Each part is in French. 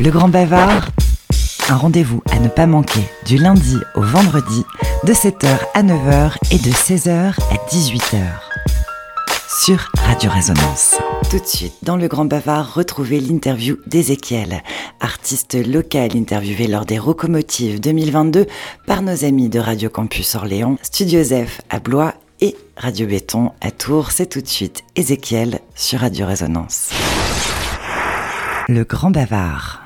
Le Grand Bavard, un rendez-vous à ne pas manquer du lundi au vendredi de 7h à 9h et de 16h à 18h sur Radio Résonance. Tout de suite, dans le Grand Bavard, retrouvez l'interview d'Ézéchiel, artiste local interviewé lors des Rocomotives 2022 par nos amis de Radio Campus Orléans, Studio Zef à Blois et Radio Béton à Tours. C'est tout de suite Ézéchiel sur Radio Résonance. Le Grand Bavard.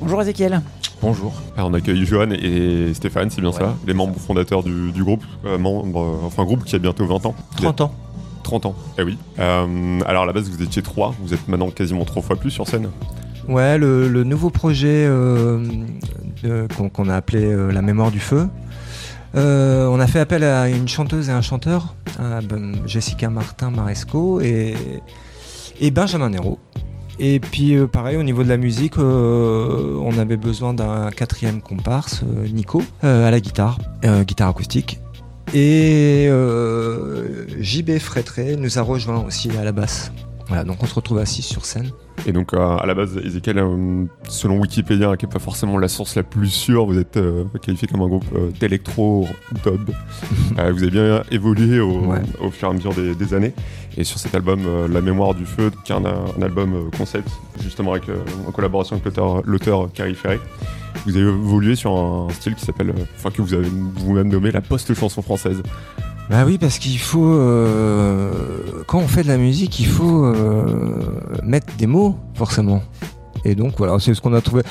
Bonjour Ézéchiel. Bonjour. Alors, on accueille Johan et Stéphane, c'est bien Ouais, ça, les membres fondateurs du, du groupe, euh, membre, euh, enfin groupe qui a bientôt 20 ans. Vous 30 ans. êtes 30 ans, eh oui. Euh, alors à la base vous étiez 3, vous êtes maintenant quasiment 3 fois plus sur scène. Ouais, le, le nouveau projet euh, qu'on a appelé euh, La mémoire du feu. Euh, on a fait appel à une chanteuse et un chanteur, à Jessica Martin Maresco et, et Benjamin Nero. Et puis euh, pareil au niveau de la musique, euh, on avait besoin d'un quatrième comparse, euh, Nico, à la guitare, guitare acoustique. Et JB Frétré nous a rejoint aussi à la basse. Voilà, donc on se retrouve assis sur scène. Et donc euh, à la base, Ezekiel, euh, selon Wikipédia, qui n'est pas forcément la source la plus sûre, vous êtes euh, qualifié comme un groupe d'électro dub. Vous avez bien évolué au, Ouais. au fur et à mesure des, des années. Et sur cet album, La mémoire du feu, qui est un, un album concept, justement avec, en collaboration avec l'auteur- Carrie Ferré, vous avez évolué sur un style qui s'appelle, enfin que vous avez vous-même nommé la post-chanson française. Bah oui, parce qu'il faut. euh, quand on fait de la musique, il faut euh, mettre des mots, forcément. Et donc voilà, c'est ce qu'on a trouvé.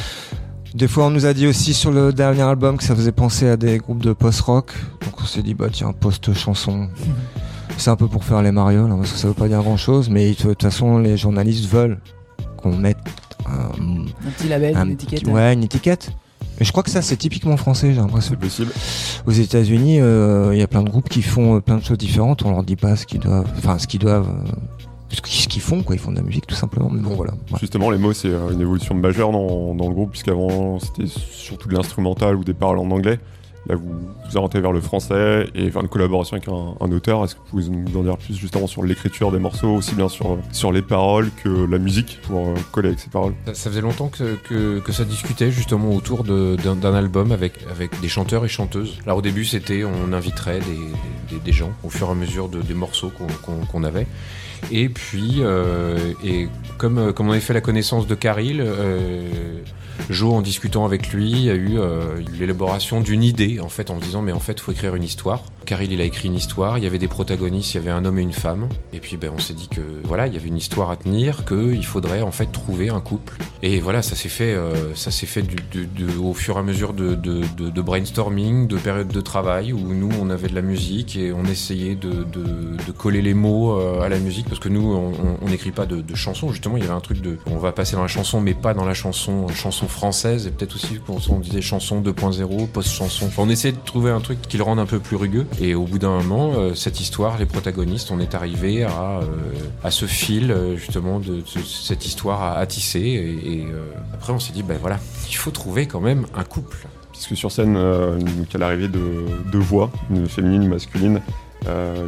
Des fois, on nous a dit aussi sur le dernier album que ça faisait penser à des groupes de post-rock. Donc on s'est dit, bah tiens, post-chanson. C'est un peu pour faire les marioles, hein, parce que ça veut pas dire grand-chose. Mais de toute façon, les journalistes veulent qu'on mette un, Un petit label, un une étiquette. ouais, une étiquette. Et je crois que ça, c'est typiquement français, j'ai l'impression. C'est possible. Aux États-Unis, euh, il y a plein de groupes qui font euh, plein de choses différentes. On leur dit pas ce qu'ils doivent, enfin ce qu'ils doivent, euh, ce qu'ils font, quoi. Ils font de la musique tout simplement. Mais bon, voilà. Ouais. Justement, les mots, c'est euh, une évolution majeure dans, dans le groupe, puisqu'avant, c'était surtout de l'instrumental ou des paroles en anglais. Là, vous vous orientez vers le français et vers une collaboration avec un, auteur. Est-ce que vous pouvez nous en dire plus justement sur l'écriture des morceaux, aussi bien sur, sur les paroles que la musique, pour euh, coller avec ces paroles? Ça, faisait longtemps que, que, ça discutait justement autour d'un album avec, avec des chanteurs et chanteuses. Alors au début c'était on inviterait des, des, gens au fur et à mesure de, des morceaux qu'on qu'on avait. Et puis, euh, et comme, euh, comme on avait fait la connaissance de Caril, Joe, en discutant avec lui, a eu euh, l'élaboration d'une idée, en fait, en disant, mais en fait, faut écrire une histoire. Caril, il a écrit une histoire, il y avait des protagonistes, il y avait un homme et une femme. Et puis, ben, on s'est dit que, voilà, il y avait une histoire à tenir, qu'il faudrait, en fait, trouver un couple. Et voilà, ça s'est fait, euh, ça s'est fait au fur et à mesure de, de, brainstorming, de période de travail, où nous, on avait de la musique et on essayait de, coller les mots euh, à la musique, parce que nous, on- n'écrit pas de chansons, justement, il y avait un truc de, on va passer dans la chanson, mais pas dans la chanson, chanson française, et peut-être aussi, quand on disait chanson 2.0, post-chanson. Enfin, on essayait de trouver un truc qui le rende un peu plus rugueux, et au bout d'un moment, euh, cette histoire, les protagonistes, on est arrivé à, euh, à ce fil, euh, justement, de, de cette histoire à, à tisser, et, et, après, on s'est dit, ben voilà, il faut trouver quand même un couple. Puisque sur scène, donc, a l'arrivée de deux voix, une féminine, une masculine.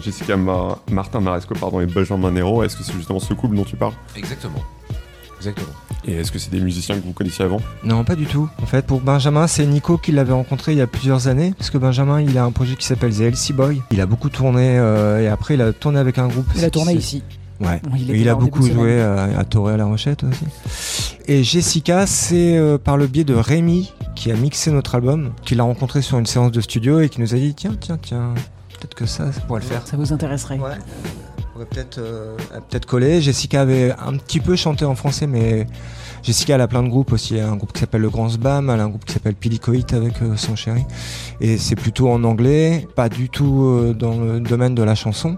Jessica Ma- Martin Maresco pardon, et Benjamin Nero, est-ce que c'est justement ce couple dont tu parles? Exactement. Exactement. Et est-ce que c'est des musiciens que vous connaissiez avant? Non, pas du tout. En fait, pour Benjamin, c'est Nico qui l'avait rencontré il y a plusieurs années, parce que Benjamin, il a un projet qui s'appelle The LC Boy. Il a beaucoup tourné euh, et après, il a tourné avec un groupe. Il a tourné ici. Ouais. Il, a beaucoup joué à, à Toré à la Rochette aussi. Et Jessica, c'est euh, par le biais de Rémi qui a mixé notre album, qui l'a rencontré sur une séance de studio et qui nous a dit tiens, tiens, tiens, peut-être que ça, ça pourrait le faire. Ça vous intéresserait Ouais. Pourrait peut-être euh, peut-être coller. Jessica avait un petit peu chanté en français, mais Jessica elle a plein de groupes aussi. Elle a un groupe qui s'appelle le Grand Sbam, elle a un groupe qui s'appelle Pilicoït avec euh, son chéri. Et c'est plutôt en anglais, pas du tout euh, dans le domaine de la chanson.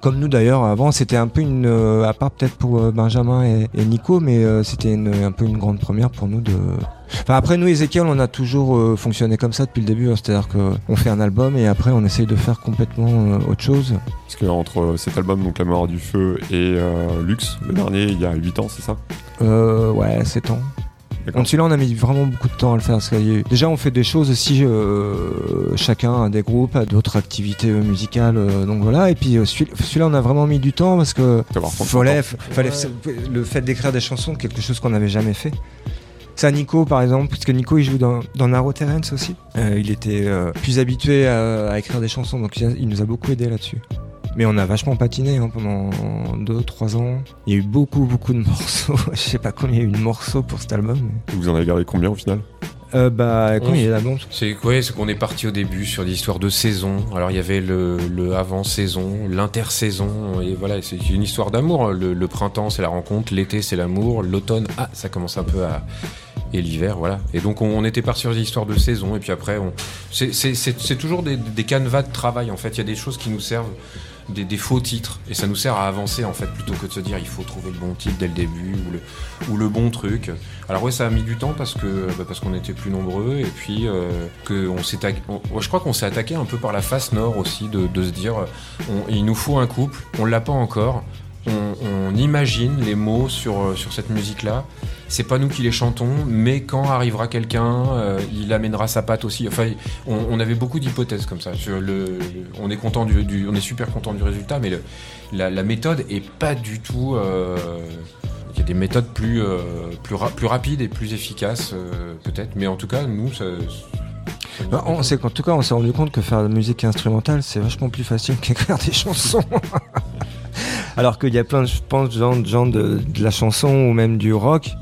Comme nous d'ailleurs avant, c'était un peu une, euh, à part peut-être pour euh, Benjamin et, et Nico, mais euh, c'était un peu une grande première pour nous de. Enfin après nous Ezekiel, on a toujours fonctionné comme ça depuis le début, hein. c'est-à-dire que on fait un album et après on essaye de faire complètement autre chose. Parce que entre cet album, donc La mémoire du feu, et euh, Lux, le dernier, il y a 8 ans, c'est ça? Euh, ouais, 7 ans. Donc celui-là, on a mis vraiment beaucoup de temps à le faire. Parce déjà, on fait des choses aussi, euh, chacun a des groupes, a d'autres activités euh, musicales. euh, donc voilà. Et puis celui- celui-là, on a vraiment mis du temps parce que fallait, le fait d'écrire des chansons, quelque chose qu'on n'avait jamais fait. Ça, Nico, par exemple, parce que Nico, il joue dans, dans Terrence aussi. Euh, il était plus habitué à, à écrire des chansons, donc il, a- il nous a beaucoup aidé là-dessus. Mais on a vachement patiné hein, pendant 2-3 ans. Il y a eu beaucoup, beaucoup de morceaux. Je sais pas combien il y a eu de morceaux pour cet album. mais- Vous en avez gardé combien au final Euh, bah, combien il y a d'albums C'est ouais, c'est qu'on est parti au début sur des histoires de saison. Alors il y avait le, le avant-saison, l'intersaison, et voilà, c'est une histoire d'amour. Le, le printemps c'est la rencontre, l'été c'est l'amour, l'automne, ah, ça commence un peu à. Et l'hiver, voilà. Et donc on, on était parti sur des histoires de saison, et puis après, on... c'est- c'est c'est- c'est toujours des, des canevas de travail en fait. Il y a des choses qui nous servent, des, faux titres, et ça nous sert à avancer en fait, plutôt que de se dire il faut trouver le bon titre dès le début ou le, bon truc. Alors ouais, ça a mis du temps parce que bah, parce qu'on était plus nombreux et puis euh, que je crois qu'on s'est attaqué un peu par la face nord aussi de, se dire il nous faut un couple, on l'a pas encore. On, imagine les mots sur, euh, sur cette musique-là. C'est pas nous qui les chantons, mais quand arrivera quelqu'un, euh, il amènera sa patte aussi. Enfin, on, avait beaucoup d'hypothèses comme ça. Sur le, on est content du, on est super content du résultat, mais la, méthode est pas du tout. euh, il y a des méthodes plus, plus, ra- plus rapides et plus efficaces, peut-être. Mais en tout cas, nous, ça. Bah, qu'en tout cas, on s'est rendu compte que faire de la musique instrumentale, c'est vachement plus facile qu'écrire des chansons. Alors qu'il y a plein, de- gens, de, la chanson ou même du rock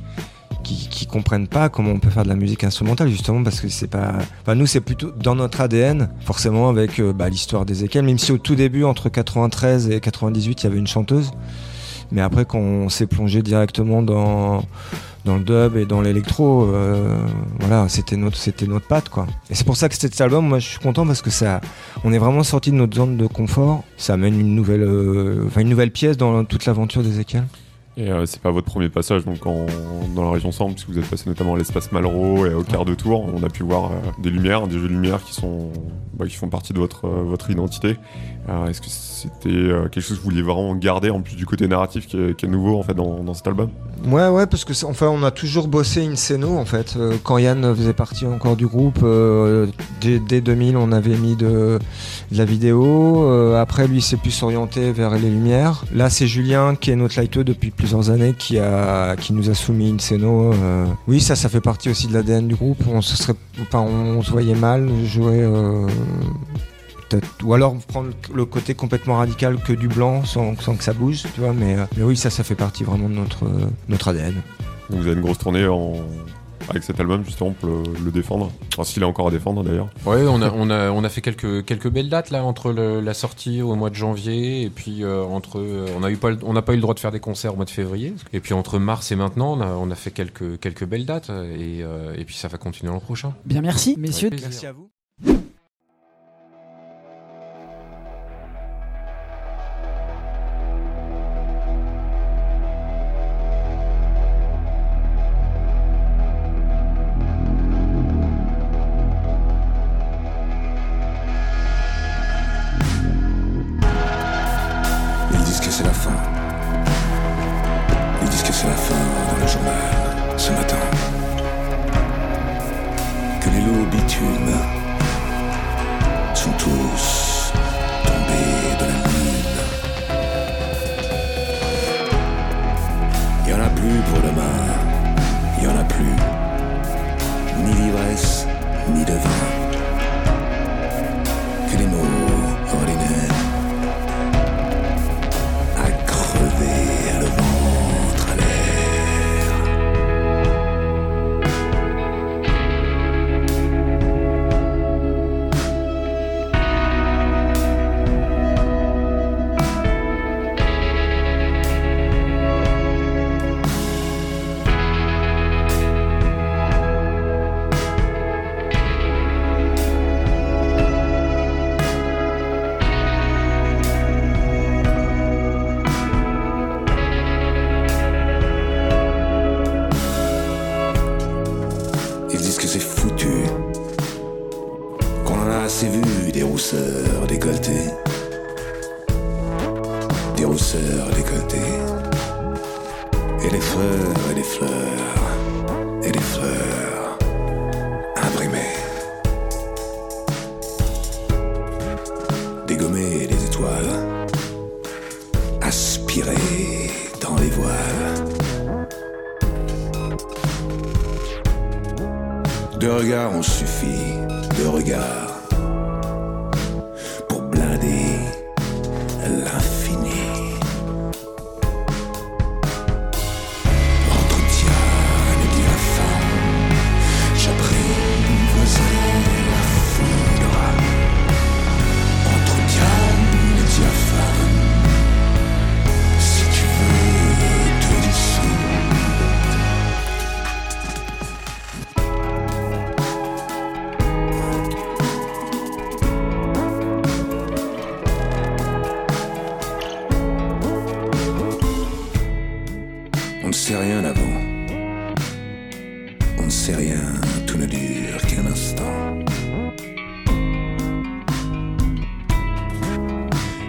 qui, qui comprennent pas comment on peut faire de la musique instrumentale, justement parce que c'est pas. Enfin, nous, c'est plutôt dans notre ADN, forcément, avec euh, bah, l'histoire même si au tout début, entre 93 et 98, il y avait une chanteuse. Mais après, quand on s'est plongé directement dans, dans le dub et dans l'électro, euh, voilà, c'était notre, c'était notre patte, quoi. Et c'est pour ça que cet album, moi, je suis content parce que ça, on est vraiment sorti de notre zone de confort. Ça amène une nouvelle, euh, une nouvelle pièce dans toute l'aventure d'Ezekiel. Et euh, c'est pas votre premier passage donc dans la région centre, puisque vous êtes passé notamment à l'espace Malraux et au quart de tour. On a pu voir euh, des lumières, des jeux de lumière qui sont bah, qui font partie de votre euh, votre identité. Alors, Est-ce que c'était euh, quelque chose que vous vouliez vraiment garder en plus du côté narratif qui est, qui nouveau en fait dans, dans cet album? Ouais, ouais, parce que enfin, on a toujours bossé in scéno en fait. Euh, quand Yann faisait partie encore du groupe, euh, dès, dès 2000, on avait mis de, la vidéo. Euh, après, lui, s'est plus orienté vers les lumières. Là, c'est Julien qui est notre lighteux depuis années, qui a, qui nous a soumis scéno. Euh, oui, ça, ça fait partie aussi de l'ADN du groupe. On se serait, on se voyait mal jouer. euh, ou alors prendre le côté complètement radical que du blanc sans, sans que ça bouge, euh, mais oui, ça, ça fait partie vraiment de notre, notre ADN. Vous avez une grosse tournée en... avec cet album justement pour le, le défendre. Enfin, s'il est encore à défendre d'ailleurs. Ouais, on a, on a, on a fait quelques, quelques belles dates là entre le- la sortie au mois de janvier et puis euh, entre, euh, on a eu pas, on n'a pas eu le droit de faire des concerts au mois de février et puis entre mars et maintenant, on a, on a fait quelques, quelques belles dates et, euh, et puis ça va continuer l'an prochain. Bien, merci, messieurs. Plaisir. à vous. Plus pour demain. Il y en a plus. Ni d'ivresse, ni de vin. Rousseurs décolletés. Des rousseurs décolletés. Et des fleurs et des fleurs. et des fleurs imprimées. Dégommer les étoiles, aspirer dans les voiles. Deux regards ont suffi, deux regards On ne sait rien, tout ne dure qu'un instant.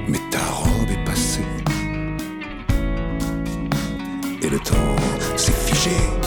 Mais ta robe est passée. Et le temps s'est figé.